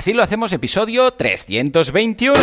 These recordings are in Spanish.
Así lo hacemos episodio 321.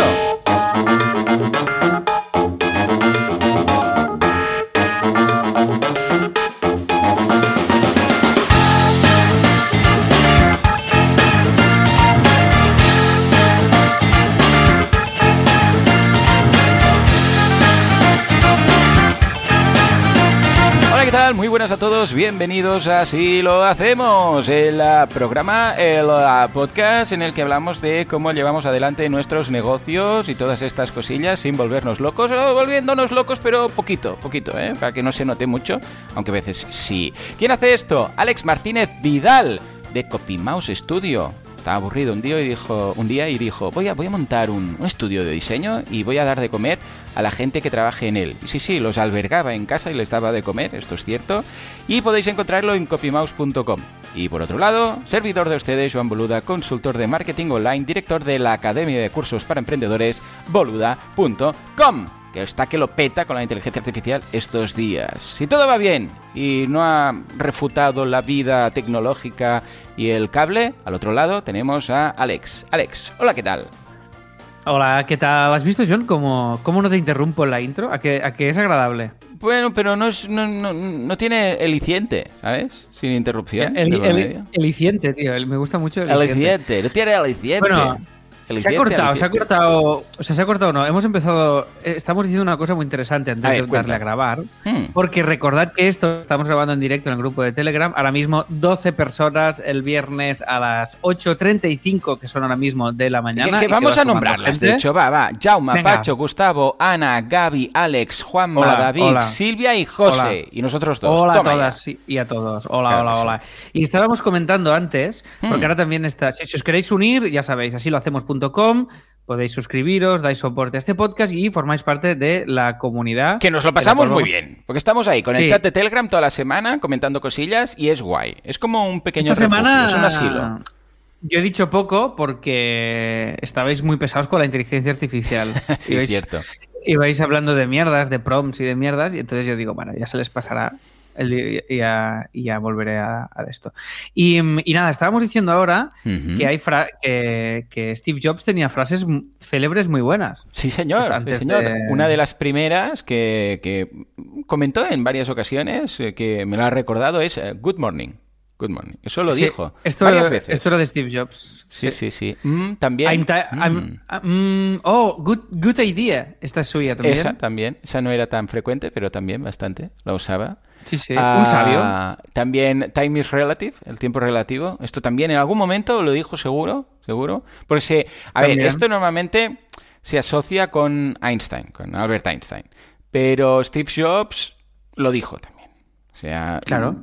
Buenas a todos, bienvenidos a Así lo hacemos, el ah, programa, el ah, podcast en el que hablamos de cómo llevamos adelante nuestros negocios y todas estas cosillas sin volvernos locos, o volviéndonos locos, pero poquito, poquito, ¿eh? Para que no se note mucho, aunque a veces sí. ¿Quién hace esto? Alex Martínez Vidal, de CopyMouse Studio aburrido un día y dijo un día y dijo voy a voy a montar un, un, estudio de diseño y voy a dar de comer a la gente que trabaje en él y sí sí los albergaba en casa y les daba de comer esto es cierto y podéis encontrarlo en copymouse.com y por otro lado servidor de ustedes Joan Boluda consultor de marketing online director de la academia de cursos para emprendedores boluda.com que está que lo peta con la inteligencia artificial estos días. Si todo va bien y no ha refutado la vida tecnológica y el cable, al otro lado tenemos a Alex. Alex, hola, ¿qué tal? Hola, ¿qué tal? ¿Has visto, John, cómo, cómo no te interrumpo en la intro? ¿A que, a que es agradable? Bueno, pero no, es, no, no, no tiene eliciente, ¿sabes? Sin interrupción. El, el, eliciente, tío. Me gusta mucho el eliciente. Eliciente, no tiene eliciente. Bueno, se ha cortado, se ha cortado. O sea, se ha cortado no. Hemos empezado. Estamos diciendo una cosa muy interesante antes A ver, de darle a grabar. Hmm. Porque recordad que esto estamos grabando en directo en el grupo de Telegram. Ahora mismo 12 personas el viernes a las 8.35, que son ahora mismo de la mañana. Que, que vamos va a nombrarlas, gente. de hecho, va, va. Jauma, Venga. Pacho, Gustavo, Ana, Gaby, Alex, Juanma, Hola, David, hola. Silvia y José. Hola. Y nosotros dos. Hola Toma a todas y a todos. Hola, Claro hola, hola. Y estábamos comentando antes, porque Hmm. ahora también está. Si os queréis unir, ya sabéis, así lo Podéis suscribiros, dais soporte a este podcast y formáis parte de la comunidad. Que nos lo pasamos muy bien, porque estamos ahí con el chat de Telegram toda la semana comentando cosillas y es guay. Es como un pequeño Esta refugio, semana es un asilo. Yo he dicho poco porque estabais muy pesados con la inteligencia artificial. Sí, ibais, cierto. ibais hablando de mierdas, de prompts y de mierdas, y entonces yo digo, bueno, ya se les pasará el ya, volveré a, a esto. Y, mm, y nada, estábamos diciendo ahora que hay fra- que, que Steve Jobs tenía frases célebres muy buenas. Sí, señor, Pues sí, señor. de- Una de las primeras que, que comentó en varias ocasiones, eh, que me lo ha recordado, es eh, Good Morning. Good Morning. Eso lo Sí, dijo Esto, varias era, veces. esto era de Steve Jobs. Sí, sí, sí. Mm, también. I'm mm, I'm- ah, mm, oh, good, good idea. Esta es suya también. Esa también. Esa no era tan frecuente, pero también bastante. La usaba. Sí, sí. Ah, Un sabio. También Time is Relative, el tiempo relativo. Esto también en algún momento lo dijo seguro, seguro. Porque se, a ver, esto normalmente se asocia con Einstein, con Albert Einstein. Pero Steve Jobs lo dijo también. O sea, Claro.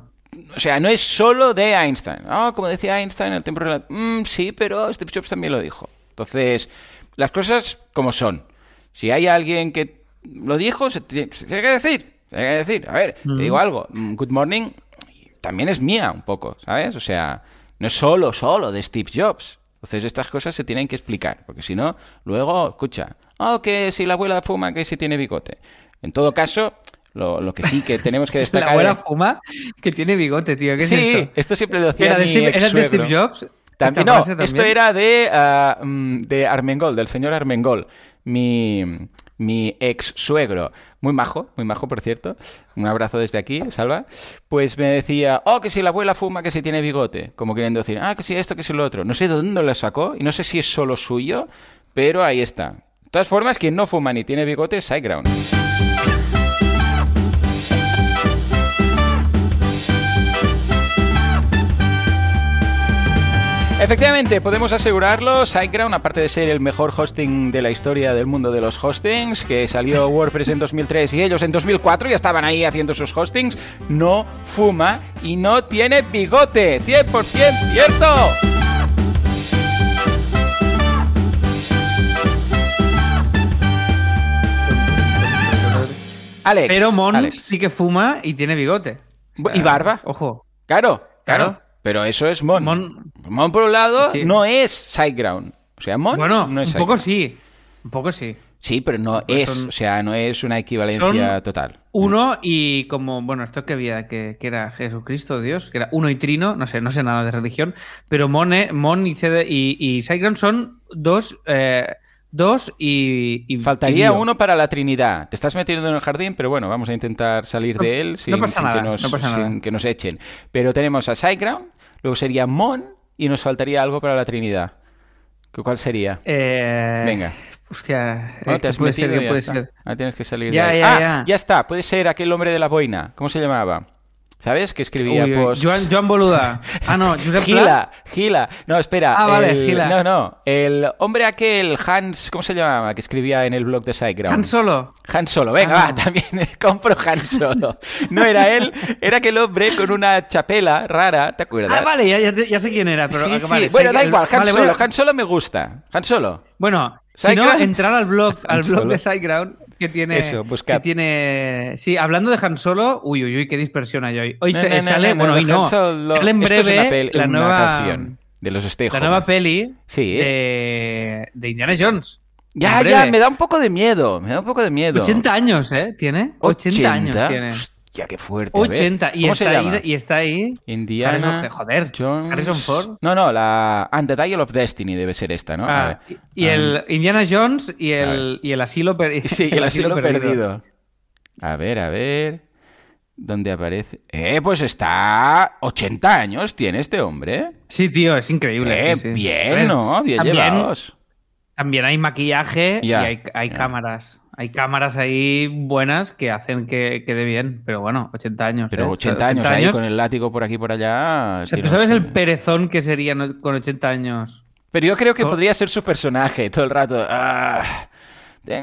O sea, no es solo de Einstein. Ah, como decía Einstein, el tiempo relativo. Mm, sí, pero Steve Jobs también lo dijo. Entonces, las cosas como son. Si hay alguien que lo dijo, se tiene que decir. Que decir. A ver, te digo algo. Mm, Good Morning también es mía un poco, ¿sabes? O sea, no es solo, solo de Steve Jobs. Entonces estas cosas se tienen que explicar, porque si no, luego, escucha, oh, que si la abuela fuma, que si tiene bigote. En todo caso, lo, lo que sí que tenemos que La destacar... abuela es- fuma que tiene bigote, tío. ¿Qué es sí, esto? siempre lo decía ¿Era de, mi Steve, era de. Steve Jobs? También, ¿Esta no, frase esto también? era de, mm, de Armengol, del señor Armengol, mi, mi ex suegro. Muy majo, muy majo, por cierto. Un abrazo desde aquí, Salva. Pues me decía, oh, que si la abuela fuma, que si tiene bigote. Como queriendo decir, ah, que si esto, que si lo otro. No sé de dónde lo sacó y no sé si es solo suyo, pero ahí está. De todas formas, quien no fuma ni tiene bigote es SiteGround. Efectivamente, podemos asegurarlo, SiteGround, aparte de ser el mejor hosting de la historia del mundo de los hostings, que salió WordPress en 2003 y ellos en 2004 ya estaban ahí haciendo sus hostings, no fuma y no tiene bigote. 100% cierto. Alex. Pero Mon Alex. sí que fuma y tiene bigote. O sea, ¿Y barba? Ojo. Claro, claro. Claro. Pero eso es Mon. Mon- Mon, por un lado, Sí. no es SiteGround. O sea, Mon Bueno, no es un poco sí. Un poco sí. Sí, pero no Pues es, son- o sea, no es una equivalencia total. Uno y como, bueno, esto que había, que, que era Jesucristo, Dios, que era uno y trino, no sé, no sé nada de religión, pero Mone, Mon y, CD y, y Sideground son dos, eh, dos y, y- Faltaría y uno para la Trinidad. Te estás metiendo en el jardín, pero bueno, vamos a intentar salir No- de él no sin, pasa sin que, nos, no pasa nada. sin que nos echen. Pero tenemos a Sideground, luego sería Mon y nos faltaría algo para la Trinidad. ¿Qué- ¿Cuál sería? Eh, Venga. Hostia, No, te ¿qué has puede metido ser? y ¿Qué ya puede está. ser? Ah, tienes que salir Ya, de ahí. ya, ah, ya. está. Puede ser aquel hombre de la boina. ¿Cómo se llamaba? ¿Sabes? Que escribía Uy, uy. Joan, Joan Boluda. Ah, no, Josep. Gila, Gila. No, espera. Ah, vale, el- Gila. No, no. El hombre aquel, Hans, ¿cómo se llamaba? Que escribía en el blog de Sideground. Han Solo. Han Solo, venga, Ah, va, también compro Han Solo. No era él, era aquel hombre con una chapela rara, ¿te acuerdas? Ah, vale, ya, ya sé quién era. Pero, sí, sí. vale, bueno, da igual, Han vale, Solo. Han Solo me gusta. Han Solo. Bueno, si no, entrar al blog, al blog de Sideground que tiene. Eso, buscad. que tiene. Sí, hablando de Han Solo, uy, uy, uy, qué dispersión hay hoy. Hoy No, se, no, sale, no, bueno, no, hoy no. Sale en Esto es breve una pel- la una nueva. canción de los Stay La nueva peli Sí. de, de Indiana Jones. Ya, ya, breve. me da un poco de miedo, me da un poco de miedo. 80 años, ¿eh? Tiene. 80, años tiene. Hostia, qué fuerte. a ver. 80. Y ¿Cómo se está, llama? ahí, y está ahí. Indiana Harrison- joder, Jones. Harrison Ford. No, no, la And the Dial of Destiny debe ser esta, ¿no? Ah, y el Indiana Jones y el, y el asilo perdido. Sí, el asilo perdido. A ver, a ver. ¿Dónde aparece? Eh, pues está 80 años tiene este hombre. Sí, tío, es increíble. Eh, sí, sí. bien, ¿no? Bien también, llevados. También hay maquillaje Ya, y hay, cámaras. Hay cámaras ahí buenas que hacen que quede bien. Pero bueno, 80 años. Pero ¿eh? 80 años ahí con el látigo por aquí por allá. O sea, ¿tú sabes el perezón que sería con 80 años? Pero yo creo que podría ser su personaje todo el rato. Ah,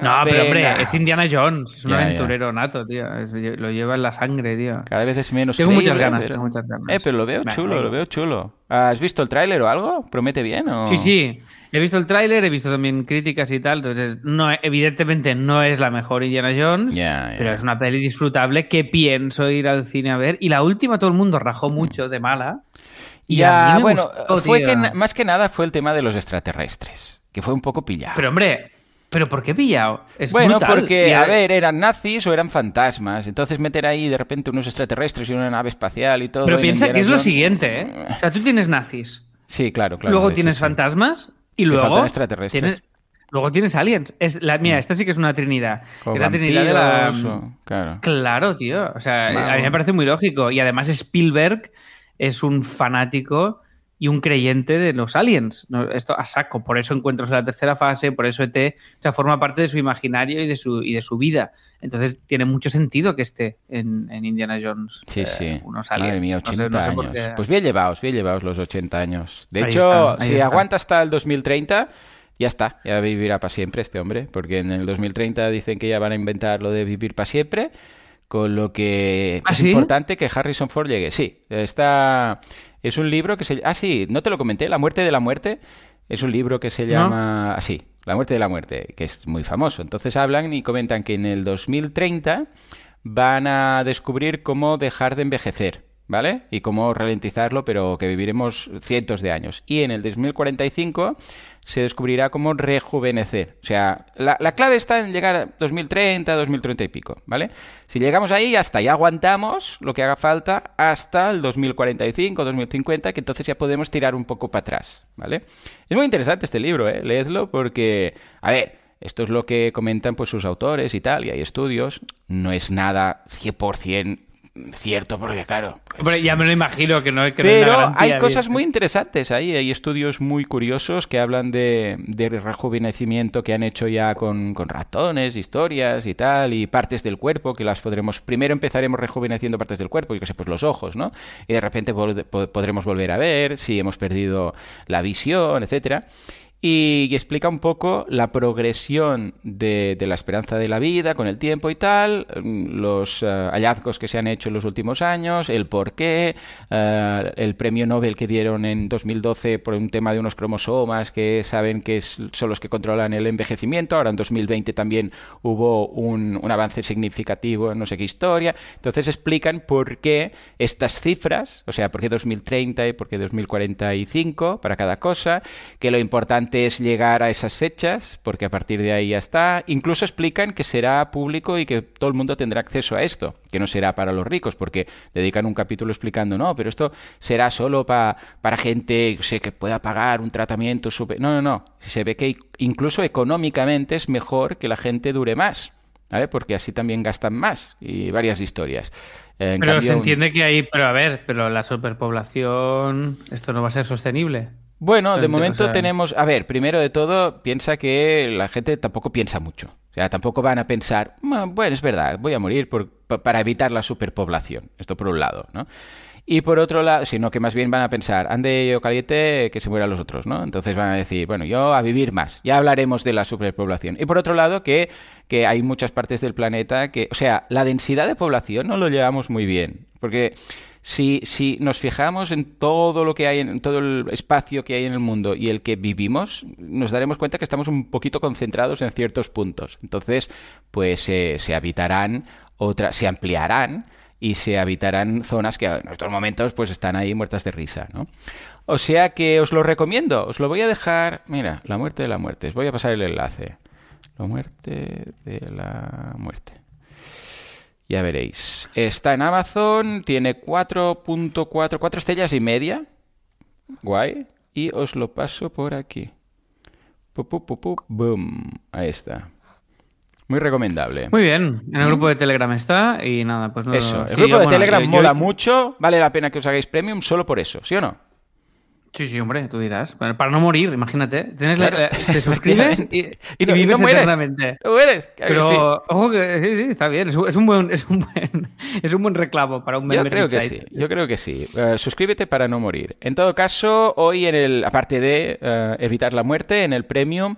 No, pero hombre, es Indiana Jones. Es un Ya, ya. aventurero nato, tío. Es- lo lleva en la sangre, tío. Cada vez es menos Tengo muchas ganas, pero- tengo muchas ganas. Eh, pero lo veo chulo, lo veo chulo. ¿Has visto el tráiler o algo? ¿Promete bien o...? Sí, sí. He visto el tráiler, he visto también críticas y tal. Entonces, no, evidentemente no es la mejor Indiana Jones, ya. pero es una peli disfrutable que pienso ir al cine a ver. Y la última todo el mundo rajó mucho de mala. Y a Ya, mí me bueno, gustó, fue tío. que más que nada fue el tema de los extraterrestres, que fue un poco pillado. Pero hombre, ¿pero por qué pillado? Es bueno, brutal. porque, a ver, eran nazis o eran fantasmas. Entonces meter ahí de repente unos extraterrestres y una nave espacial y todo. Pero en piensa que es lo siguiente, ¿eh? O sea, tú tienes nazis, Sí, claro, claro. luego hecho, tienes sí. Y luego faltan extraterrestres. Mm. tienes- luego tienes aliens. Es la, mira, esta sí que es una trinidad. O es la trinidad de la... o- Claro. Claro, tío. O sea, a mí me parece muy lógico. Y además Spielberg es un fanático y un creyente de los aliens. No, esto a saco. Por eso encuentros en la tercera fase, por eso ET, o sea, forma parte de su imaginario y de su, y de su vida. Entonces tiene mucho sentido que esté en, en Indiana Jones. Sí, eh, sí. Unos aliens. Madre mía, No sé- 80 no sé años. qué. Pues bien llevados, bien llevados los 80 años. De Ahí hecho, está, si está. aguanta hasta el 2030, ya está. Ya vivirá para siempre este hombre. Porque en el 2030 dicen que ya van a inventar lo de vivir para siempre. Con lo que ¿Ah, es sí? importante que Harrison Ford llegue. Sí, está. Es un libro que se. Ah, sí, no te lo comenté. La muerte de la muerte. Es un libro que se ¿No? llama así, La muerte de la muerte, que es muy famoso. Entonces hablan y comentan que en el 2030 van a descubrir cómo dejar de envejecer, ¿vale? Y cómo ralentizarlo, pero que viviremos cientos de años. Y en el 2045 se descubrirá cómo rejuvenecer. O sea, la, la clave está en llegar a 2030, 2030 y pico, ¿vale? Si llegamos ahí, hasta ya aguantamos lo que haga falta hasta el 2045, 2050, que entonces ya podemos tirar un poco para atrás, ¿vale? Es muy interesante este libro, ¿eh? Leedlo porque, a ver, esto es lo que comentan pues sus autores y tal, y hay estudios. No es nada 100% cierto, porque claro... pues, Hombre, ya me lo imagino que no, hay pero garantía, hay cosas muy interesantes ahí, hay estudios muy curiosos que hablan de, de rejuvenecimiento que han hecho ya con, con ratones, historias y tal, y partes del cuerpo que las podremos, primero empezaremos rejuveneciendo partes del cuerpo, yo que sé, pues los ojos, ¿no? Y de repente podremos volver a ver si hemos perdido la visión, etcétera. Y, explica un poco la progresión de, la esperanza de la vida con el tiempo y tal, mm, los eh, hallazgos que se han hecho en los últimos años, el por qué, eh, el premio Nobel que dieron en 2012 por un tema de unos cromosomas que saben que son los que controlan el envejecimiento, ahora en 2020 también hubo un, un avance significativo en no sé qué historia, entonces explican por qué estas cifras, o sea, por qué 2030 y por qué 2045 para cada cosa, que lo importante antes llegar a esas fechas, porque a partir de ahí ya está. Incluso explican que será público y que todo el mundo tendrá acceso a esto, que no será para los ricos, porque dedican un capítulo explicando, no, pero esto será solo para gente sé, que pueda pagar un tratamiento super... No, no, no. Se ve que incluso económicamente es mejor que la gente dure más. ¿Vale? Porque así también gastan más y varias historias. pero se entiende que hay, pero a ver, pero la superpoblación, esto no va a ser sostenible. Bueno, de momento tenemos, a ver, primero de todo, piensa que la gente tampoco piensa mucho. O sea, tampoco van a pensar, bueno, es verdad, voy a morir por, para evitar la superpoblación. Esto por un lado, ¿no? Y por otro lado, sino que más bien van a pensar, ande yo caliente, que se mueran los otros, ¿no? Entonces van a decir, bueno, yo a vivir más. Ya hablaremos de la superpoblación. Y por otro lado, que, que hay muchas partes del planeta que, o sea, la densidad de población no lo llevamos muy bien. Porque si, si nos fijamos en todo lo que hay, en todo el espacio que hay en el mundo y el que vivimos, nos daremos cuenta que estamos un poquito concentrados en ciertos puntos. Entonces, pues se habitarán, otras, se ampliarán y se habitarán zonas que en estos momentos pues están ahí muertas de risa, ¿no? O sea que os lo recomiendo, os lo voy a dejar, mira, la muerte de la muerte, os voy a pasar el enlace. La muerte de la muerte. Ya veréis. Está en Amazon, tiene 4.4, 4 estrellas y media. Guay. Y os lo paso por aquí. Boom. Ahí está. Muy recomendable. Muy bien. En el grupo de Telegram está y nada, pues no. Eso. El grupo de Telegram mola mucho. Vale la pena que os hagáis premium solo por eso, ¿sí o no? Sí, sí, hombre, tú dirás. Para no morir, imagínate. Tienes te suscribes y, y, no, vives mueres. No mueres. Pero, sí. ojo que sí, sí, está bien. Es, un buen, es, un buen, es un buen reclamo para un Yo creo que sí. Yo creo que sí. Uh, suscríbete para no morir. En todo caso, hoy en el, aparte de uh, evitar la muerte, en el premium...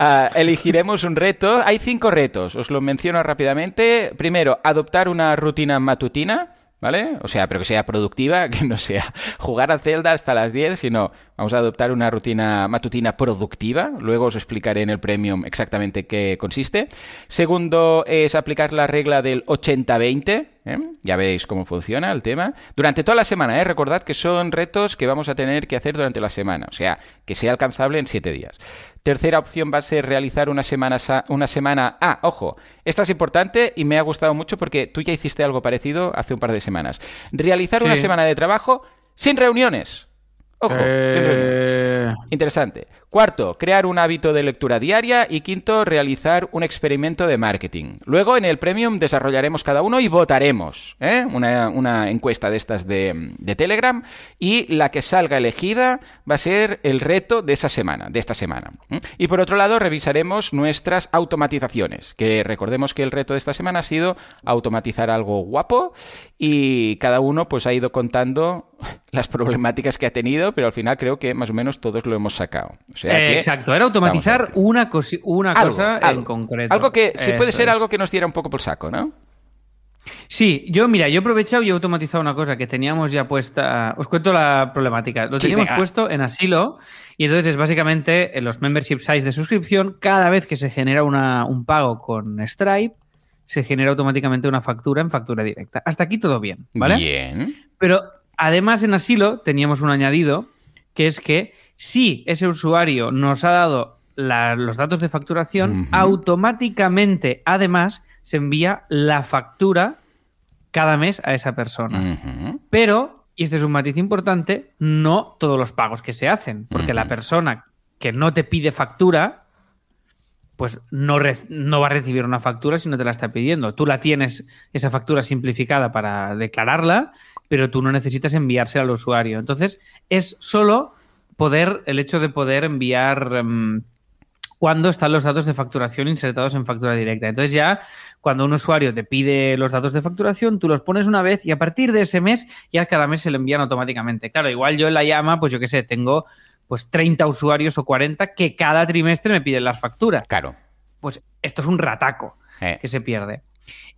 Uh, elegiremos un reto. Hay cinco retos, os lo menciono rápidamente. Primero, adoptar una rutina matutina. ¿Vale? O sea, pero que sea productiva, que no sea jugar a Zelda hasta las 10, sino vamos a adoptar una rutina matutina productiva. Luego os explicaré en el Premium exactamente qué consiste. Segundo es aplicar la regla del 80-20. ¿eh? Ya veis cómo funciona el tema. Durante toda la semana, ¿eh? recordad que son retos que vamos a tener que hacer durante la semana, o sea, que sea alcanzable en 7 días. Tercera opción va a ser realizar una semana, una semana... Ah, ojo, esta es importante y me ha gustado mucho porque tú ya hiciste algo parecido hace un par de semanas. Realizar una semana de trabajo sin reuniones. Ojo, sin reuniones. Eh. Interesante. Cuarto, crear un hábito de lectura diaria. Y quinto, realizar un experimento de marketing. Luego, en el Premium, desarrollaremos cada uno y votaremos. ¿eh? Una, encuesta de estas de, Telegram. Y la que salga elegida va a ser el reto de esa semana, de esta semana. Y por otro lado, revisaremos nuestras automatizaciones. Que recordemos que el reto de esta semana ha sido automatizar algo guapo. Y cada uno pues ha ido contando las problemáticas que ha tenido, pero al final creo que más o menos todos lo hemos sacado. Eh, exacto, era automatizar una, una cosa en concreto. Algo que sí puede ser algo que nos diera un poco por saco, ¿no? Sí, yo mira, yo he aprovechado y he automatizado una cosa que teníamos ya puesta. Os cuento la problemática. Lo teníamos puesto en asilo y entonces es básicamente en los membership sites de suscripción, cada vez que se genera un pago con Stripe, se genera automáticamente una factura en factura directa. Hasta aquí todo bien, ¿vale? Bien. Pero además en asilo teníamos un añadido que es que si ese usuario nos ha dado los datos de facturación, automáticamente, además, se envía la factura cada mes a esa persona. Pero, y este es un matiz importante, no todos los pagos que se hacen, porque la persona que no te pide factura, pues no, no, va a recibir una factura si no te la está pidiendo. Tú la tienes, esa factura simplificada para declararla, pero tú no necesitas enviársela al usuario. Entonces, es solo poder, el hecho de poder enviar em, cuando están los datos de facturación insertados en factura directa. Entonces ya cuando un usuario te pide los datos de facturación, tú los pones una vez y a partir de ese mes ya cada mes se le envían automáticamente. Claro, igual yo en la llama, pues yo qué sé, tengo pues 30 usuarios o 40 que cada trimestre me piden las facturas. Claro. Pues esto es un rataco eh. que se pierde.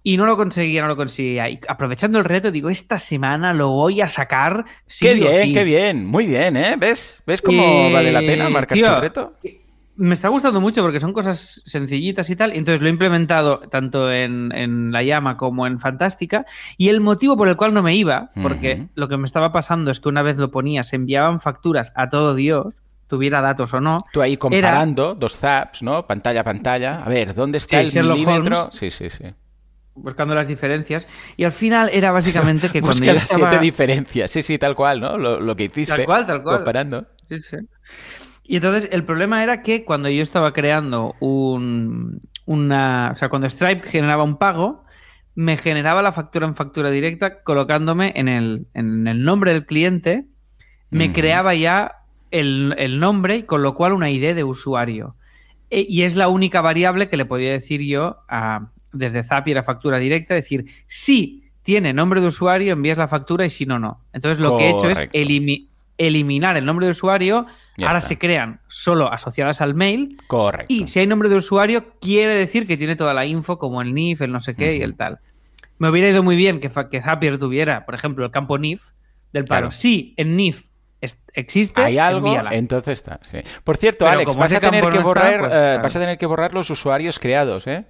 Y no lo conseguía, no lo conseguía. Y aprovechando el reto, digo, esta semana lo voy a sacar. qué bien, qué bien. Muy bien, ¿eh? ¿Ves? ¿Ves cómo vale la pena marcar el reto? Me está gustando mucho porque son cosas sencillitas y tal. Entonces lo he implementado tanto en, La Llama como en Fantástica. Y el motivo por el cual no me iba, porque lo que me estaba pasando es que una vez lo ponía, se enviaban facturas a todo Dios tuviera datos o no. Tú ahí comparando dos zaps, ¿no? Pantalla a pantalla. A ver, ¿dónde está el milímetro? Sí, sí, sí. Buscando las diferencias. Y al final era básicamente que cuando yo las siete diferencias. Sí, sí, tal cual, ¿no? Lo, que hiciste. Tal cual, tal cual. Comparando. Sí, sí. Y entonces el problema era que cuando yo estaba creando un, una... O sea, cuando Stripe generaba un pago, me generaba la factura en factura directa colocándome en el, en el nombre del cliente, me creaba ya el, nombre y con lo cual una ID de usuario. E, y es la única variable que le podía decir yo a, desde Zapier a factura directa, decir, si tiene nombre de usuario, envías la factura y si no, no. Entonces lo que he hecho es eliminar el nombre de usuario, ahora se crean solo asociadas al mail. Correcto. Y si hay nombre de usuario, quiere decir que tiene toda la info, como el NIF, el no sé qué y el tal. Me hubiera ido muy bien que, que Zapier tuviera, por ejemplo, el campo NIF del paro. Si en NIF existe, hay algo, entonces está. Por cierto, Alex, vas a tener que borrar, pues, eh, vas a tener que borrar los usuarios creados, ¿eh?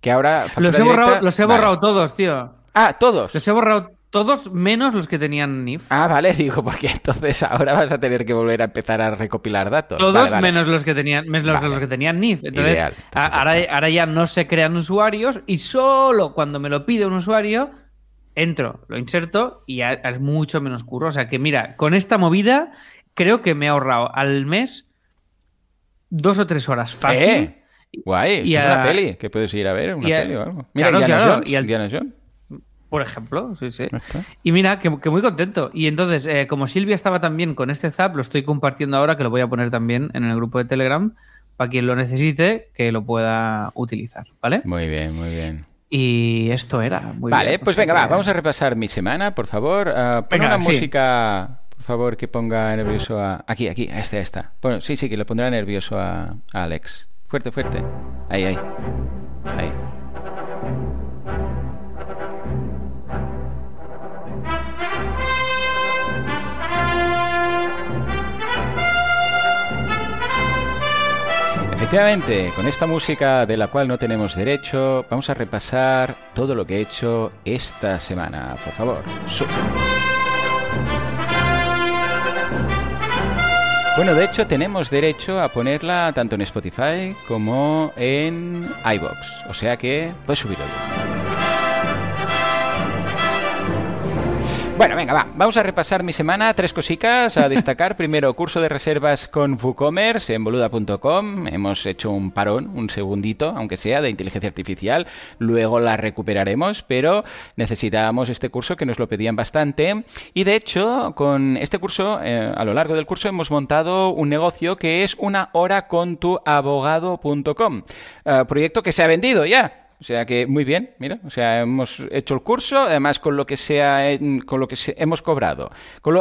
Que ahora los he borrado, los he borrado todos, tío. Ah, todos. Los he borrado todos menos los que tenían NIF. Ah, vale, digo, porque entonces ahora vas a tener que volver a empezar a recopilar datos. Todos menos los que tenían, menos los que tenían NIF. Entonces, ahora, ahora, ya no se crean usuarios y solo cuando me lo pide un usuario, entro, lo inserto y ya es mucho menos curro. O sea que mira, con esta movida creo que me he ahorrado al mes dos o tres horas fácil. ¡Eh! Guay, y es una peli que puedes ir a ver, una peli o algo. Mira, claro, y por ejemplo, sí, sí. Y mira, que, muy contento. Y entonces, eh, como Silvia estaba también con este zap, lo estoy compartiendo ahora, que lo voy a poner también en el grupo de Telegram, para quien lo necesite, que lo pueda utilizar, ¿vale? Muy bien, muy bien. Y esto era. Muy vale, pues venga, va, vamos a repasar mi semana, por favor. Uh, pon una música, por favor, que ponga nervioso a. Aquí, aquí, a esta, a esta. Bueno, sí, sí, que le pondrá nervioso a Alex. Fuerte, fuerte. Ahí, ahí. Ahí. Efectivamente, con esta música de la cual no tenemos derecho, vamos a repasar todo lo que he hecho esta semana. Por favor, Bueno, de hecho tenemos derecho a ponerla tanto en Spotify como en iBox, o sea que puedes subirlo. Bueno, venga, va. Vamos a repasar mi semana. Tres cositas a destacar. Primero, curso de reservas con WooCommerce en boluda.com. Hemos hecho un parón, un segundito, aunque sea, de inteligencia artificial. Luego la recuperaremos, pero necesitábamos este curso que nos lo pedían bastante. Y de hecho, con este curso, eh, a lo largo del curso, hemos montado un negocio que es una hora con tu abogado.com. Eh, proyecto que se ha vendido ya. O sea que muy bien, mira, o sea, hemos hecho el curso, además con lo que sea, con lo que hemos cobrado,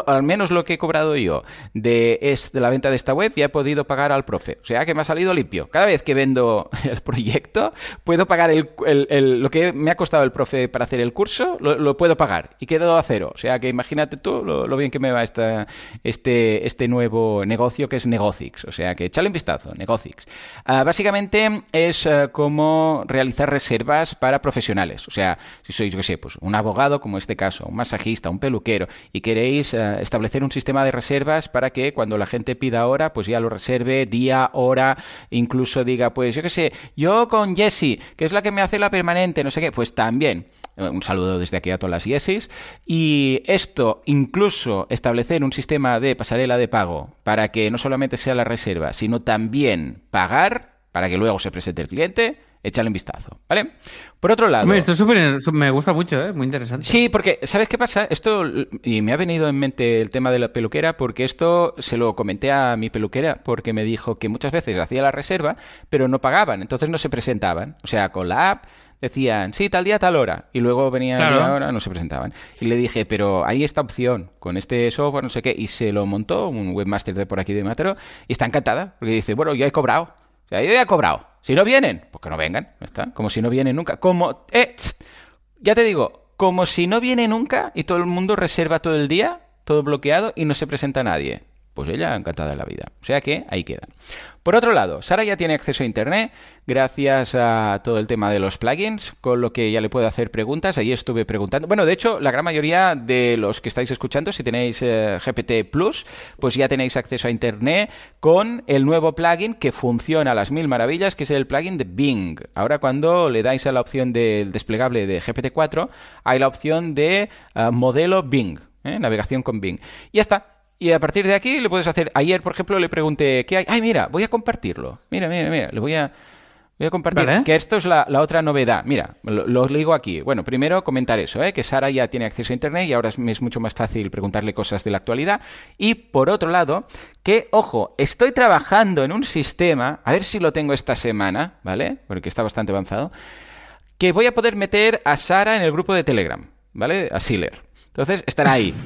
al menos lo que he cobrado yo de, es, de la venta de esta web, ya he podido pagar al profe. O sea que me ha salido limpio. Cada vez que vendo el proyecto, puedo pagar el, lo que me ha costado el profe para hacer el curso, lo, puedo pagar y quedo a cero. O sea que imagínate tú lo, bien que me va esta, este, este nuevo negocio que es Negocix. O sea que échale un vistazo, Negocix. Ah, básicamente es uh, como realizar reservas para profesionales. O sea, si sois, yo qué sé, pues un abogado, como este caso, un masajista, un peluquero, y queréis eh, establecer un sistema de reservas para que cuando la gente pida hora, pues ya lo reserve día, hora, incluso diga, pues yo qué sé, yo con Jessie, que es la que me hace la permanente, no sé qué, pues también. Eh, un saludo desde aquí a todas las Jessis. Y esto, incluso establecer un sistema de pasarela de pago para que no solamente sea la reserva, sino también pagar para que luego se presente el cliente, échale un vistazo, ¿vale? Por otro lado... esto me gusta mucho, ¿eh? Muy interesante. Sí, porque, ¿sabes qué pasa? Esto, y me ha venido en mente el tema de la peluquera, porque esto se lo comenté a mi peluquera, porque me dijo que muchas veces hacía la reserva, pero no pagaban, entonces no se presentaban. O sea, con la app decían, sí, tal día, tal hora, y luego venían claro. día, hora, no se presentaban. Y le dije, pero hay esta opción, con este software, no sé qué, y se lo montó un webmaster de por aquí de Matero, y está encantada, porque dice, bueno, yo he cobrado. O sea, yo ya he cobrado. Si no vienen, pues que no vengan, ¿está? Como si no vienen nunca. Como, eh, ya te digo, como si no viene nunca y todo el mundo reserva todo el día, todo bloqueado y no se presenta nadie. pues ella encantada de la vida. O sea que ahí queda. Por otro lado, Sara ya tiene acceso a Internet gracias a todo el tema de los plugins, con lo que ya le puedo hacer preguntas. Ahí estuve preguntando. Bueno, de hecho, la gran mayoría de los que estáis escuchando, si tenéis eh, GPT Plus, pues ya tenéis acceso a Internet con el nuevo plugin que funciona a las mil maravillas, que es el plugin de Bing. Ahora cuando le dais a la opción del desplegable de GPT-4, hay la opción de eh, modelo Bing, ¿eh? navegación con Bing. Y ya está. Y a partir de aquí le puedes hacer. Ayer, por ejemplo, le pregunté qué hay. Ay, mira, voy a compartirlo. Mira, mira, mira. Le voy a. Voy a compartir. Que esto es la, otra novedad. Mira, lo, digo aquí. Bueno, primero comentar eso, ¿eh? que Sara ya tiene acceso a Internet y ahora es, es, mucho más fácil preguntarle cosas de la actualidad. Y por otro lado, que, ojo, estoy trabajando en un sistema, a ver si lo tengo esta semana, ¿vale? Porque está bastante avanzado, que voy a poder meter a Sara en el grupo de Telegram, ¿vale? A Sealer. Entonces estará ahí.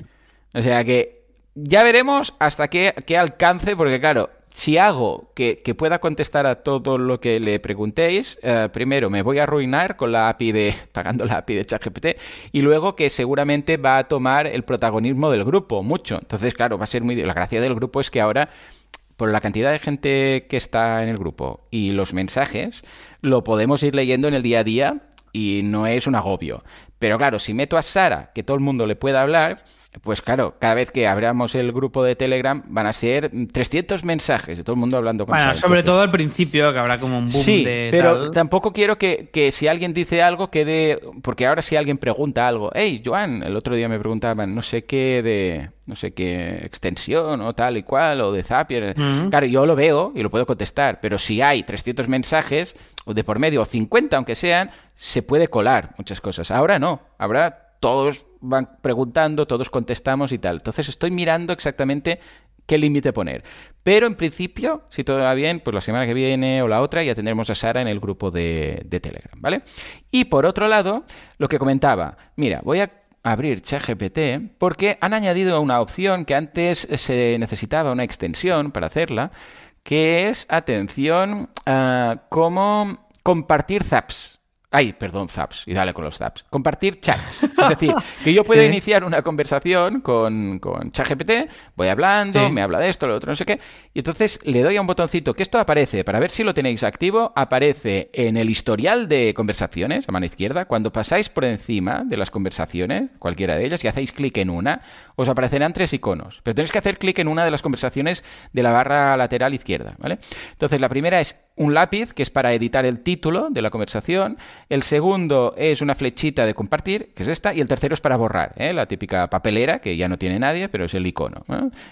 O sea que ya veremos hasta qué, alcance, porque claro, si hago que, pueda contestar a todo lo que le preguntéis, eh, primero me voy a arruinar con la API de, pagando la API de ChatGPT, y luego que seguramente va a tomar el protagonismo del grupo, mucho. Entonces, claro, va a ser muy... La gracia del grupo es que ahora, por la cantidad de gente que está en el grupo y los mensajes, lo podemos ir leyendo en el día a día y no es un agobio. Pero claro, si meto a Sara, que todo el mundo le pueda hablar, pues claro, cada vez que abramos el grupo de Telegram van a ser 300 mensajes de todo el mundo hablando con bueno, Sobre todo al principio, que habrá como un boom sí, de pero tampoco quiero que, que, si alguien dice algo quede... Porque ahora si alguien pregunta algo, hey, Joan, el otro día me preguntaban no sé qué de... no sé qué extensión o tal y cual, o de Zapier. Claro, yo lo veo y lo puedo contestar, pero si hay 300 mensajes, o de por medio, o 50 aunque sean, se puede colar muchas cosas. Ahora no, habrá todos van preguntando, todos contestamos y tal. Entonces estoy mirando exactamente qué límite poner. Pero en principio, si todo va bien, pues la semana que viene o la otra ya tendremos a Sara en el grupo de, Telegram, ¿vale? Y por otro lado, lo que comentaba, mira, voy a abrir ChatGPT porque han añadido una opción que antes se necesitaba una extensión para hacerla, que es, atención, uh, cómo compartir zaps. Ay, perdón, zaps, y dale con los zaps. Compartir chats. Es decir, que yo puedo iniciar una conversación con, con ChatGPT, voy hablando, me habla de esto, lo otro, no sé qué, y entonces le doy a un botoncito que esto aparece, para ver si lo tenéis activo, aparece en el historial de conversaciones, a mano izquierda, cuando pasáis por encima de las conversaciones, cualquiera de ellas, y hacéis clic en una, os aparecerán tres iconos, pero tenéis que hacer clic en una de las conversaciones de la barra lateral izquierda, ¿vale? Entonces, la primera es un lápiz, que es para editar el título de la conversación, el segundo es una flechita de compartir, que es esta, y el tercero es para borrar, ¿eh? la típica papelera, que ya no tiene nadie, pero es el icono,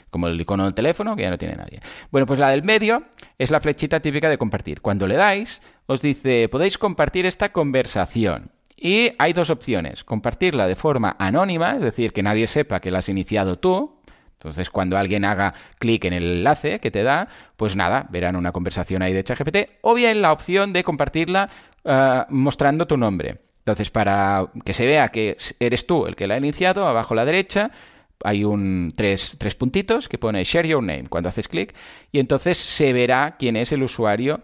como el icono del teléfono, que ya no tiene nadie. Bueno, pues la del medio es la flechita típica de compartir. Cuando le dais, os dice, podéis compartir esta conversación. Y hay dos opciones, compartirla de forma anónima, es decir, que nadie sepa que la has iniciado tú, entonces, cuando alguien haga clic en el enlace que te da, pues nada, verán una conversación ahí de ChatGPT, o bien la opción de compartirla eh, mostrando tu nombre. Entonces, para que se vea que eres tú el que la ha iniciado, abajo a la derecha hay un tres, tres puntitos que pone Share Your Name cuando haces clic, y entonces se verá quién es el usuario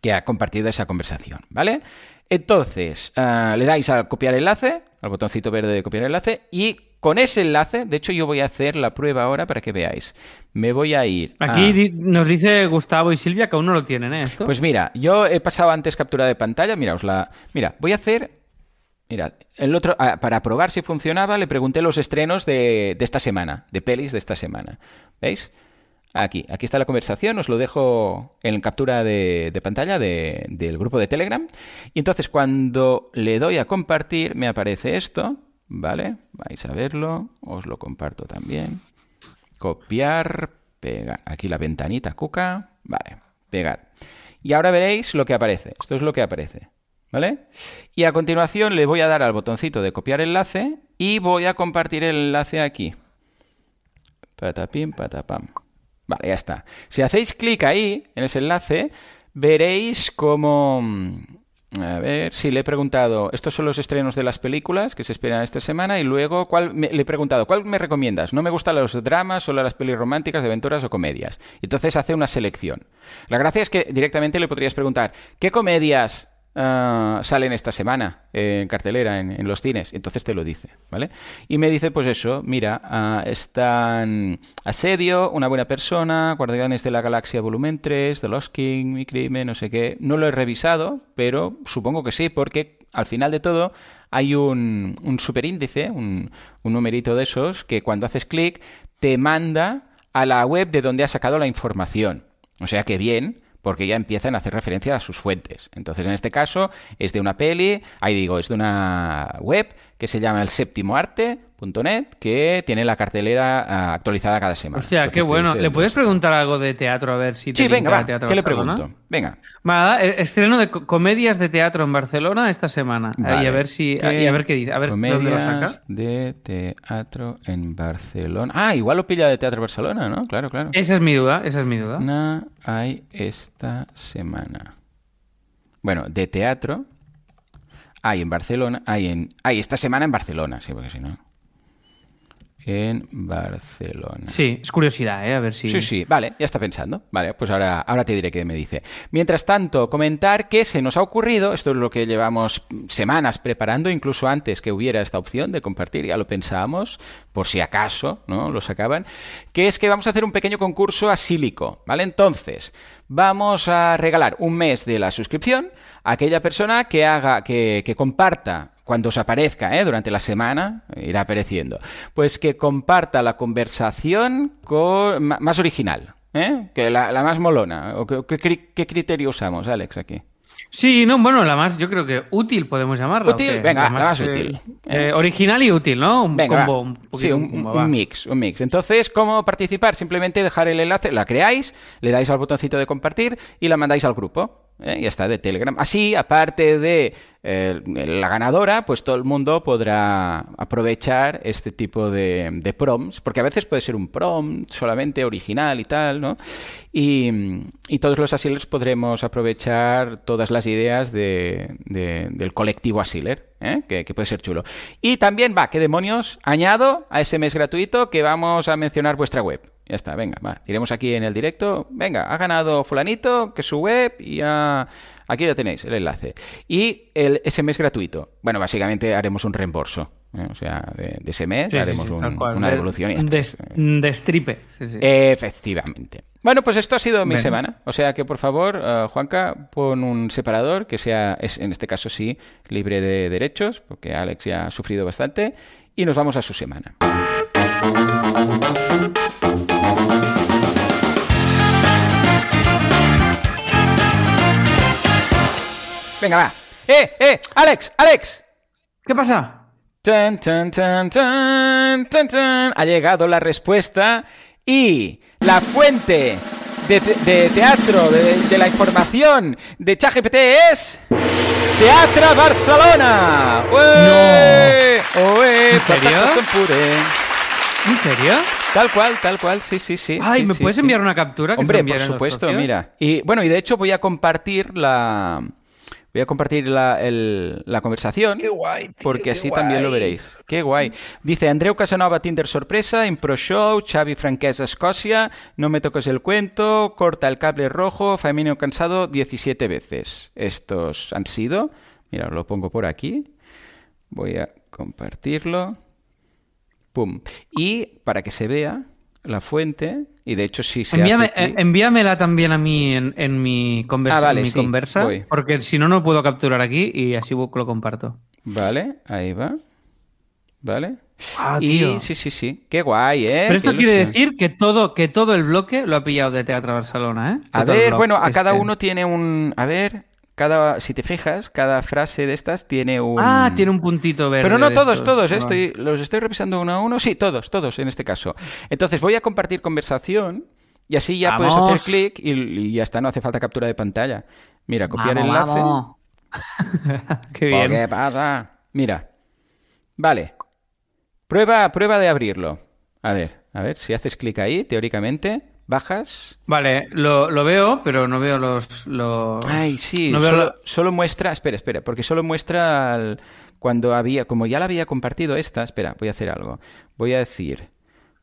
que ha compartido esa conversación, ¿vale? Entonces, eh, le dais a copiar enlace, al botoncito verde de copiar enlace, y con ese enlace, de hecho yo voy a hacer la prueba ahora para que veáis. Me voy a ir. Aquí nos dice Gustavo y Silvia que aún no lo tienen, ¿eh? ¿Esto? Pues mira, yo he pasado antes captura de pantalla. Mira, la. Mira, voy a hacer. Mira, el otro, ah, para probar si funcionaba, le pregunté los estrenos de, esta semana, de pelis de esta semana. ¿Veis? Aquí, aquí está la conversación, os lo dejo en captura de, de pantalla del grupo de Telegram. Y entonces cuando le doy a compartir, me aparece esto. ¿Vale? Vais a verlo, os lo comparto también. Copiar, pegar. Aquí la ventanita cuca. Vale, pegar. Y ahora veréis lo que aparece. Esto es lo que aparece. ¿Vale? Y a continuación le voy a dar al botoncito de copiar enlace y voy a compartir el enlace aquí. Patapim, patapam. Vale, ya está. Si hacéis clic ahí, en ese enlace, veréis cómo a ver, sí, le he preguntado, estos son los estrenos de las películas que se esperan esta semana y luego ¿cuál le he preguntado, ¿cuál me recomiendas? No me gustan los dramas, solo las pelis románticas, de aventuras o comedias. Entonces hace una selección. La gracia es que directamente le podrías preguntar, ¿qué comedias ah, salen esta semana en cartelera en, los cines. Entonces te lo dice, ¿vale? Y me dice, pues eso, mira, ah, están Asedio, Una buena persona, Guardianes de la Galaxia Volumen 3, The Lost King, Mi Crimen, no sé qué. No lo he revisado, pero supongo que sí, porque al final de todo hay un, un superíndice, un, un numerito de esos, que cuando haces clic te manda a la web de donde ha sacado la información. O sea que bien, porque ya empiezan a hacer referencia a sus fuentes. Entonces, en este caso, es de una peli, ahí digo, es de una web que se llama el séptimo arte.net, que tiene la cartelera ah, actualizada cada semana. Hostia, qué bueno. ¿Le puedes preguntar algo de teatro a ver si te Sí, venga, va, ¿qué le pregunto? Venga. Va, e-, estreno de comedias de teatro en Barcelona esta semana. y a ver si ¿Qué? a ver qué dice, a ver comedias dónde lo saca. de teatro en Barcelona. Ah, igual lo pilla de Teatro Barcelona, ¿no? Claro, claro. Esa es mi duda, esa es mi duda. Una hay esta semana. Bueno, de teatro hay en Barcelona, hay en... Hay esta semana en Barcelona, sí, porque si no... En Barcelona. Sí, es curiosidad, ¿eh? A ver si... Sí, sí, vale, ya está pensando. Vale, pues ahora, ahora te diré qué me dice. Mientras tanto, comentar que se nos ha ocurrido, esto es lo que llevamos semanas preparando, incluso antes que hubiera esta opción de compartir, ya lo pensábamos, por si acaso, ¿no? Lo sacaban, que es que vamos a hacer un pequeño concurso asílico, ¿vale? Entonces, vamos a regalar un mes de la suscripción a aquella persona que haga, que, que comparta cuando os aparezca, ¿eh? durante la semana, irá apareciendo, pues que comparta la conversación con, más original, ¿eh? que la, más molona. ¿O qué, criterio usamos, Alex, aquí? Sí, no, bueno, la más, yo creo que útil podemos llamarla. Útil, venga, la más, útil. Eh, eh, original y útil, ¿no? Un combo, un, sí, un, mix, un mix. Entonces, ¿cómo participar? Simplemente dejar el enlace, la creáis, le dais al botoncito de compartir y la mandáis al grupo. ¿Eh? Ya está, de Telegram. Así, aparte de eh, la ganadora, pues todo el mundo podrá aprovechar este tipo de, prompts, porque a veces puede ser un prompt solamente original y tal, ¿no? Y, todos los asilers podremos aprovechar todas las ideas del colectivo asiler, ¿eh? que, que, puede ser chulo. Y también, va, ¿qué demonios? Añado a ese mes gratuito que vamos a mencionar vuestra web. Ya está, venga, va. Diremos aquí en el directo. Venga, ha ganado fulanito, que es su web, y ya... aquí lo tenéis, el enlace. Y el, ese mes gratuito. Bueno, básicamente haremos un reembolso. ¿eh? O sea, de, ese mes haremos una devolución. Y Destripe. Efectivamente. Bueno, pues esto ha sido mi semana. O sea que, por favor, uh, Juanca, pon un separador que sea, es, en este caso sí, libre de derechos, porque Alex ya ha sufrido bastante. Y nos vamos a su semana. Venga, va. ¡Eh, eh! ¡Alex! ¡Alex! ¿Qué pasa? Tan, tan, tan, tan, tan, tan. Ha llegado la respuesta y la fuente de, de teatro, de, de, la información de ChatGPT es... Teatra Barcelona. No. ¿En serio? ¿En serio? Tal cual, tal cual, sí, sí, sí. Ay, ¿me puedes enviar una captura? Hombre, por supuesto, mira. Y bueno, y de hecho voy a compartir la, Voy a compartir la, la conversación. Qué guay. porque así también lo veréis. Qué guay. Dice Andreu Casanova, Tinder sorpresa, Impro Show, Xavi Franquesa, Escocia, No me toques el cuento, Corta el cable rojo, Femenino cansado 17 veces. Estos han sido. Mira, lo pongo por aquí. Voy a compartirlo. Pum. Y para que se vea la fuente, y de hecho, sí se eh, Envíamela también a mí en, mi, conversa, ah, mi conversa porque si no, no puedo capturar aquí y así lo comparto. Vale, ahí va. Vale. Ah, y sí, sí, sí. Qué guay, ¿eh? Pero esto quiere decir que todo, que todo el bloque lo ha pillado de Teatro Barcelona, ¿eh? a ver, bueno, a cada uno tiene un... A ver, cada, si te fijas, cada frase de estas tiene un... Ah, tiene un puntito verde. Pero no todos, todos, eh, estoy, los estoy revisando uno a uno. Sí, todos, todos en este caso. Entonces voy a compartir conversación y así ya puedes hacer clic y, ya está, no hace falta captura de pantalla. Mira, copiar el enlace. Qué bien. ¿Qué pasa? Mira. Vale. Prueba, prueba de abrirlo. A ver, a ver, si haces clic ahí, teóricamente bajas. Vale, lo, veo, pero no veo los. Ay, sí, solo, muestra. Espera, espera, porque solo muestra cuando había. Como ya la había compartido esta, espera, voy a hacer algo. Voy a decir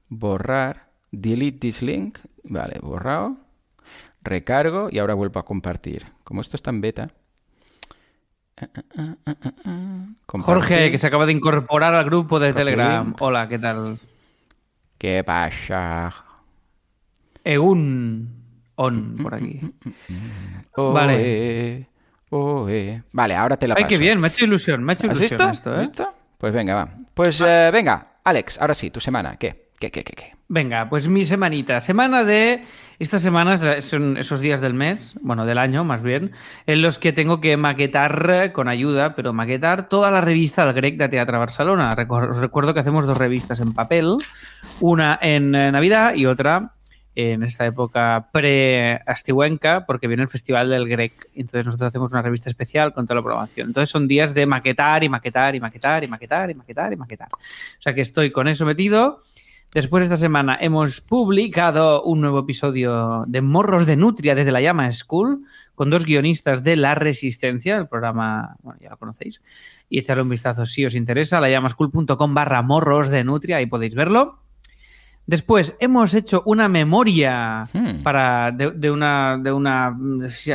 borrar, delete this link. Vale, borrado. Recargo y ahora vuelvo a compartir. Como esto está en beta. Jorge, que se acaba de incorporar al grupo de Telegram. Hola, ¿qué tal? ¿Qué pasa? Egun on por aquí. vale. Vale, ahora te la paso. Ay, qué bien, me ha hecho ilusión, me ha hecho ilusión esto, ¿eh? Pues venga, va. Pues eh, venga, Alex, ahora sí, tu semana, ¿qué? ¿Qué, qué, qué, qué? Venga, pues mi semanita. Semana de. Estas semanas son esos días del mes, bueno, del año más bien, en los que tengo que maquetar con ayuda, pero maquetar toda la revista del Grec de Teatro Barcelona. Os recuerdo que hacemos dos revistas en papel, una en eh, Navidad y otra en esta época pre-astihuenca, porque viene el Festival del Grec. Entonces nosotros hacemos una revista especial con toda la programación. Entonces son días de maquetar y maquetar y maquetar y maquetar y maquetar y maquetar. O sea que estoy con eso metido. Después de esta semana hemos publicado un nuevo episodio de Morros de Nutria desde la Llama School con dos guionistas de La Resistencia, el programa, bueno, ya lo conocéis, y echarle un vistazo si os interesa, layamaschool.com barra morros de Nutria, ahí podéis verlo. Después hemos hecho una memoria hmm. para de, una, de una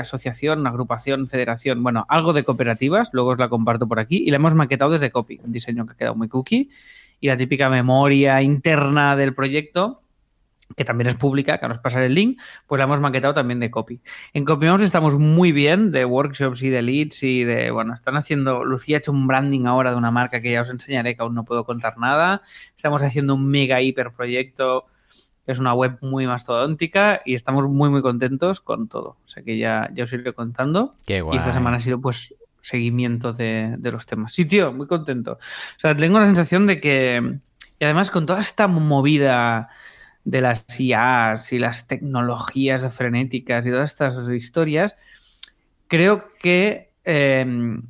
asociación, una agrupación, federación, bueno, algo de cooperativas, luego os la comparto por aquí, y la hemos maquetado desde Copy, un diseño que ha quedado muy cookie y la típica memoria interna del proyecto que también es pública, que nos pasar el link, pues la hemos maquetado también de copy. En CopyMoms estamos muy bien de workshops y de leads y de, bueno, están haciendo, Lucía ha hecho un branding ahora de una marca que ya os enseñaré, que aún no puedo contar nada. Estamos haciendo un mega hiper proyecto, es una web muy mastodóntica y estamos muy, muy contentos con todo. O sea que ya, ya os iré contando. Qué Y esta semana ha sido pues seguimiento de, los temas. Sí, tío, muy contento. O sea, tengo la sensación de que, y además con toda esta movida de las IAs y las tecnologías frenéticas y todas estas historias, creo que em,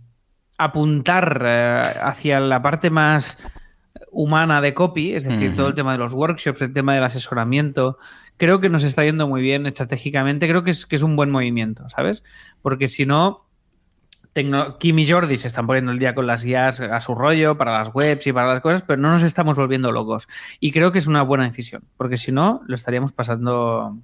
apuntar eh, hacia la parte más humana de copy, es decir, todo el tema de los workshops, el tema del asesoramiento, creo que nos está yendo muy bien estratégicamente, creo que es, que es un buen movimiento, ¿sabes? Porque si no, Kim y Jordi se están poniendo el día con las guías a su rollo para las webs y para las cosas, pero no nos estamos volviendo locos. Y creo que es una buena decisión, porque si no, lo estaríamos pasando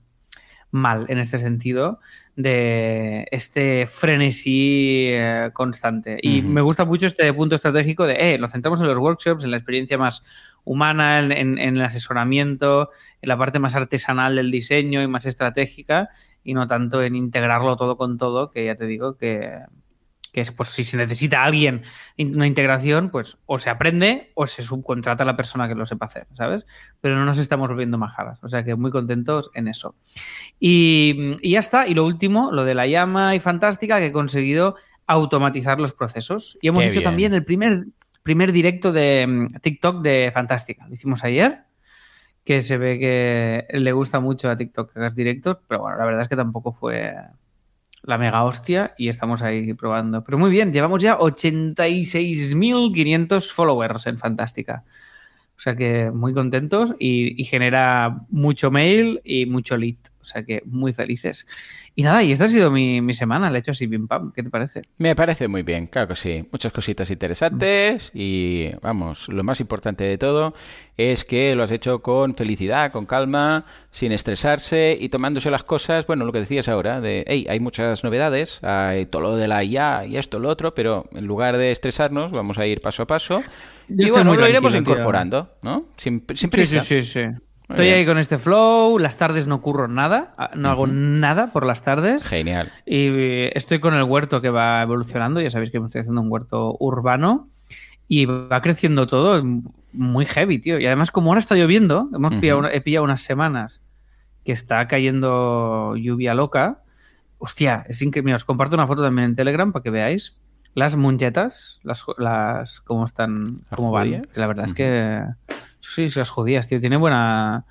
mal en este sentido de este frenesí eh, constante. Y me gusta mucho este punto estratégico de, eh, lo centramos en los workshops, en la experiencia más humana, en, el asesoramiento, en la parte más artesanal del diseño y más estratégica, y no tanto en integrarlo todo con todo, que ya te digo que que es pues si se necesita alguien una integración, pues o se aprende o se subcontrata a la persona que lo sepa hacer, ¿sabes? Pero no nos estamos volviendo majadas, o sea que muy contentos en eso. Y, ya está, y lo último, lo de la llama y fantástica, que he conseguido automatizar los procesos. Y hemos hecho también el primer, primer directo de mm, TikTok de Fantástica, lo hicimos ayer que se ve que le gusta mucho a TikTok que hagas directos, pero bueno, la verdad es que tampoco fue, la mega hostia y estamos ahí probando. Pero muy bien, llevamos ya 86.500 followers en Fantástica. O sea que muy contentos y, genera mucho mail y mucho lead. O sea que muy felices. Y nada, y esta ha sido mi, semana, le he hecho así pim pam. ¿Qué te parece? Me parece muy bien, claro que sí. Muchas cositas interesantes y vamos, lo más importante de todo es que lo has hecho con felicidad, con calma, sin estresarse y tomándose las cosas, bueno, lo que decías ahora, de, hey, hay muchas novedades, hay todo lo de la IA y esto, lo otro, pero en lugar de estresarnos, vamos a ir paso a paso. y bueno, lo iremos incorporando, ¿no? Sin, sin prisa. sí, sí. sí. Estoy ahí con este flow, las tardes no ocurro nada, ah, no hago nada por las tardes. Genial. Y estoy con el huerto que va evolucionando, ya sabéis que estoy haciendo un huerto urbano y va creciendo todo muy heavy, tío. Y además como ahora está lloviendo, hemos pillado, he pillado unas semanas que está cayendo lluvia loca. Hostia, es increíble. Os comparto una foto también en Telegram para que veáis las munchetas, las, las cómo están, cómo van. La verdad es que Sí, las judías, tío. Tiene buena.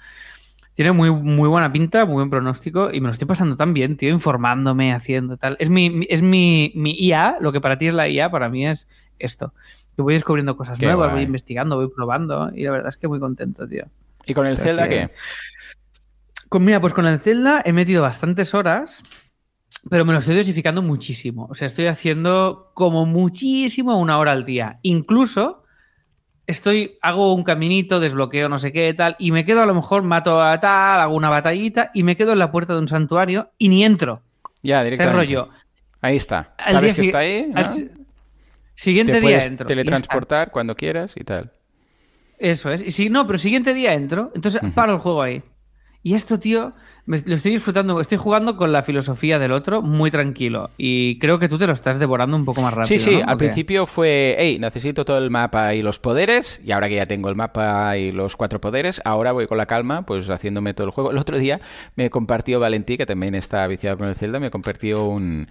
Tiene muy, muy buena pinta, muy buen pronóstico y me lo estoy pasando tan bien, tío, informándome, haciendo tal. Es mi, es mi, mi IA, lo que para ti es la IA, para mí es esto. Yo voy descubriendo cosas nuevas, voy investigando, voy probando y la verdad es que muy contento, tío. ¿Y con el Zelda qué? Con, mira, pues con el Zelda he metido bastantes horas, pero me lo estoy dosificando muchísimo. O sea, estoy haciendo como muchísimo una hora al día. Incluso estoy, hago un caminito, desbloqueo no sé qué, tal, y me quedo a lo mejor, mato a tal, hago una batallita y me quedo en la puerta de un santuario y ni entro. Ya, directamente. rollo. Ahí está. ¿Sabes que está ahí? Siguiente Te día puedes entro. teletransportar cuando quieras y tal. Eso es. Y si no, pero siguiente día entro, entonces paro el juego ahí. Y esto, tío, me- lo estoy disfrutando. Estoy jugando con la filosofía del otro muy tranquilo. Y creo que tú te lo estás devorando un poco más rápido. Sí, sí, ¿no? al principio fue, hey, necesito todo el mapa y los poderes, y ahora que ya tengo el mapa y los cuatro poderes, ahora voy con la calma, pues haciéndome todo el juego. El otro día me compartió Valentí, que también está viciado con el Zelda, me compartió un...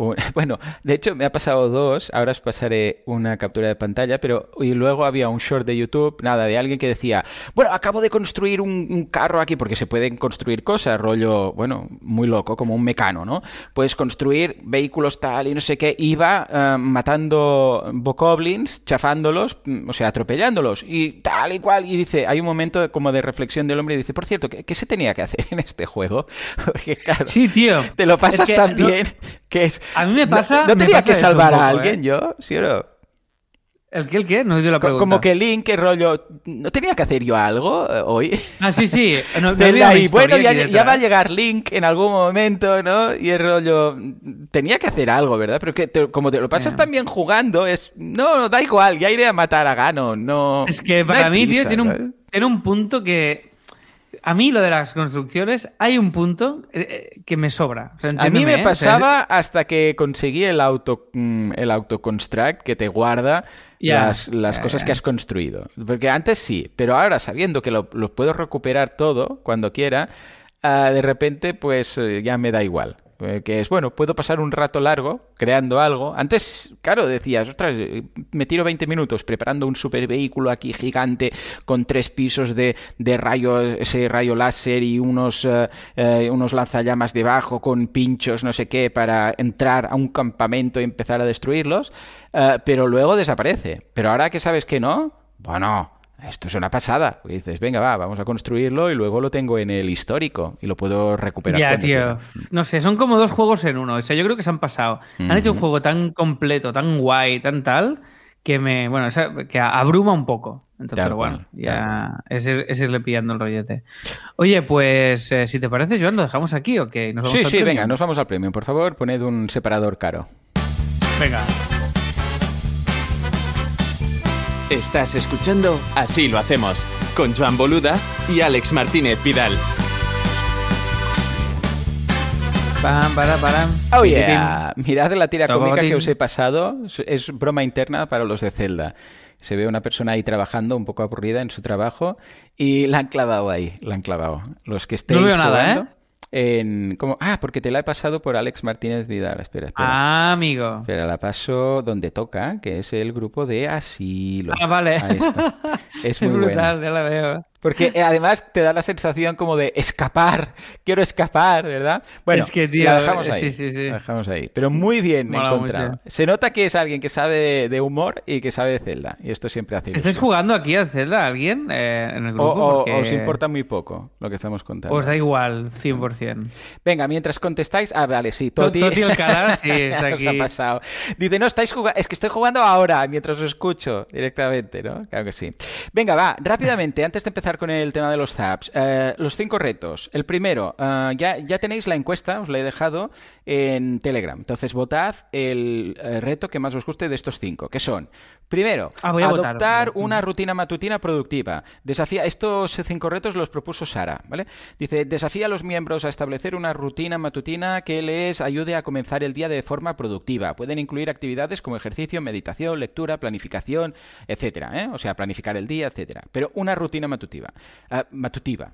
Bueno, de hecho me ha pasado dos, ahora os pasaré una captura de pantalla, pero y luego había un short de YouTube, nada, de alguien que decía, bueno, acabo de construir un, un carro aquí, porque se pueden construir cosas, rollo, bueno, muy loco, como un mecano, ¿no? Puedes construir vehículos tal y no sé qué, iba eh, matando bokoblins, chafándolos, mm, o sea, atropellándolos, y tal y cual, y dice, hay un momento como de reflexión del hombre y dice, por cierto, ¿qué, qué se tenía que hacer en este juego? Porque claro, Sí, tío. te lo pasas Es que tan no- bien que es... A mí me pasa- ¿No, no tenía que salvar a alguien ¿eh? yo? ¿Sí o no? ¿El qué? ¿El qué? No he oído la pregunta. Como que Link, que rollo, ¿no tenía que hacer yo algo eh, hoy? Ah, sí, sí. No, no y bueno, ya, va a llegar Link en algún momento, ¿no? Y el rollo, tenía que hacer algo, ¿verdad? Pero que te- como te lo pasas tan bien jugando, es, no, da igual, ya iré a matar a Ganon, no. Es que para mí, tío, tiene tiene un punto que. A mí lo de las construcciones, hay un punto eh, eh, que me sobra. O sea, A mí me ¿eh? O sea, pasaba hasta que conseguí el auto mm, el autoconstruct que te guarda las, las cosas que has construido. Porque antes sí, pero ahora sabiendo que lo, lo puedo recuperar todo cuando quiera, ah, de repente pues ya me da igual. Eh, Que es, bueno, puedo pasar un rato largo creando algo. Antes, claro, decías, ostras, eh, me tiro 20 minutos preparando un super vehículo aquí gigante con tres pisos de, de rayo, ese rayo láser y unos, eh, unos lanzallamas debajo con pinchos, no sé qué, para entrar a un campamento y empezar a destruirlos. pero luego desaparece. Pero ahora que sabes que no, bueno, esto es una pasada. Y dices, venga, va, vamos a construirlo y luego lo tengo en el histórico y lo puedo recuperar. Ya, tío. quiera. No sé, son como dos juegos en uno. O sea, yo creo que se han pasado. Han hecho un juego tan completo, tan guay, tan tal, que me. Bueno, que abruma un poco. Entonces, pero bueno, cual, ya es, es irle pillando el rollete. Oye, pues eh, si te parece, Joan, lo dejamos aquí o qué? ¿Nos vamos Sí, al sí, venga, nos vamos al premio. Por favor, poned un separador caro. Venga. Estás escuchando Así lo hacemos con Joan Boluda y Alex Martínez Vidal. Pam, para, para. Oh yeah. Mirad la tira cómica que os he pasado. Es- Es broma interna para los de Zelda. Se ve una persona ahí trabajando, un poco aburrida en su trabajo, y la han clavado ahí, la han clavado. Los que estéis No veo nada, jugando ¿eh? En, ah, porque te la he pasado por Alex Martínez Vidal. Espera, espera. Ah, amigo. Espera, la paso donde toca, que es el grupo de Asilo. Ah, vale. Ahí está. Es muy brutal, buena. ya la veo. Porque eh, además te da la sensación como de escapar, quiero escapar, ¿verdad? Bueno, Es que, tío, la dejamos eh, ahí. sí, sí, sí. La dejamos ahí. Pero muy bien Mola encontrado. mucho. Se nota que es alguien que sabe de, de humor y que sabe de Zelda. Y esto siempre hace ¿Estáis ilusión. jugando aquí al Zelda alguien eh, en el O, grupo? o- Porque os importa muy poco lo que estamos contando. Os da igual, 100%. Venga, mientras contestáis. Ah, vale, sí. To- Toti, Toti Alcalá, sí, Ya está aquí. ha pasado. Dice, no, estáis jugando. Es que estoy jugando ahora, mientras os escucho directamente, ¿no? Claro que sí. Venga, va, rápidamente, antes de empezar con el tema de los zaps. eh, los cinco retos. El primero, eh, ya, ya tenéis la encuesta, os la he dejado en Telegram. Entonces, votad el eh, reto que más os guste de estos cinco, que son, primero, Ah, votar, adoptar una rutina matutina productiva. Desafía, estos cinco retos los propuso Sara, ¿vale? Dice, desafía a los miembros a establecer una rutina matutina que les ayude a comenzar el día de forma productiva. Pueden incluir actividades como ejercicio, meditación, lectura, planificación, etcétera, ¿eh? O sea, planificar el día, etcétera. Pero una rutina matutiva. Ah, matutiva.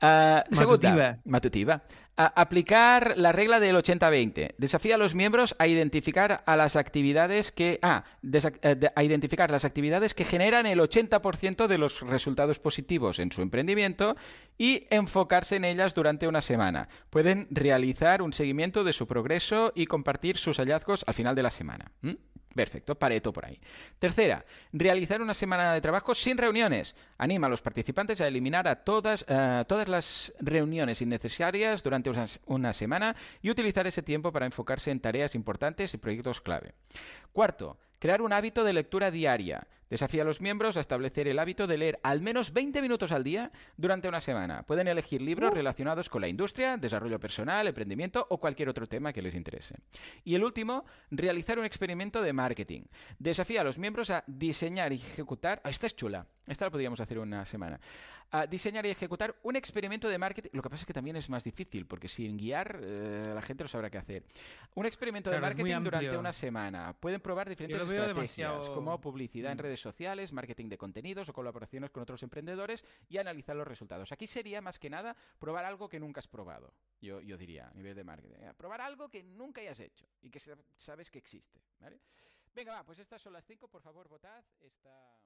Ah, segunda, Matutiva. matutiva. A- aplicar la regla del 80-20. Desafía a los miembros a identificar a las actividades que. Ah, eh, a identificar las actividades que generan el 80% de los resultados positivos en su emprendimiento y enfocarse en ellas durante una semana. Pueden realizar un seguimiento de su progreso y compartir sus hallazgos al final de la semana. ¿Mm? Perfecto, pareto por ahí. Tercera, realizar una semana de trabajo sin reuniones. Anima a los participantes a eliminar a todas, eh, todas las reuniones innecesarias durante una, una semana y utilizar ese tiempo para enfocarse en tareas importantes y proyectos clave. Cuarto, crear un hábito de lectura diaria. Desafía a los miembros a establecer el hábito de leer al menos 20 minutos al día durante una semana. Pueden elegir libros relacionados con la industria, desarrollo personal, emprendimiento o cualquier otro tema que les interese. Y el último, realizar un experimento de marketing. Desafía a los miembros a diseñar y ejecutar. Ah, esta es chula. Esta la podríamos hacer una semana. A diseñar y ejecutar un experimento de marketing. Lo que pasa es que también es más difícil, porque sin guiar eh, la gente no sabrá qué hacer. Un experimento de Claro, marketing durante una semana. Pueden probar diferentes estrategias, demasiado- como publicidad en redes sociales, marketing de contenidos o colaboraciones con otros emprendedores y analizar los resultados. Aquí sería más que nada probar algo que nunca has probado. Yo, yo diría, a nivel de marketing. Probar algo que nunca hayas hecho y que sa- sabes que existe. Venga, va, pues estas son las cinco. Por favor, votad. Esta...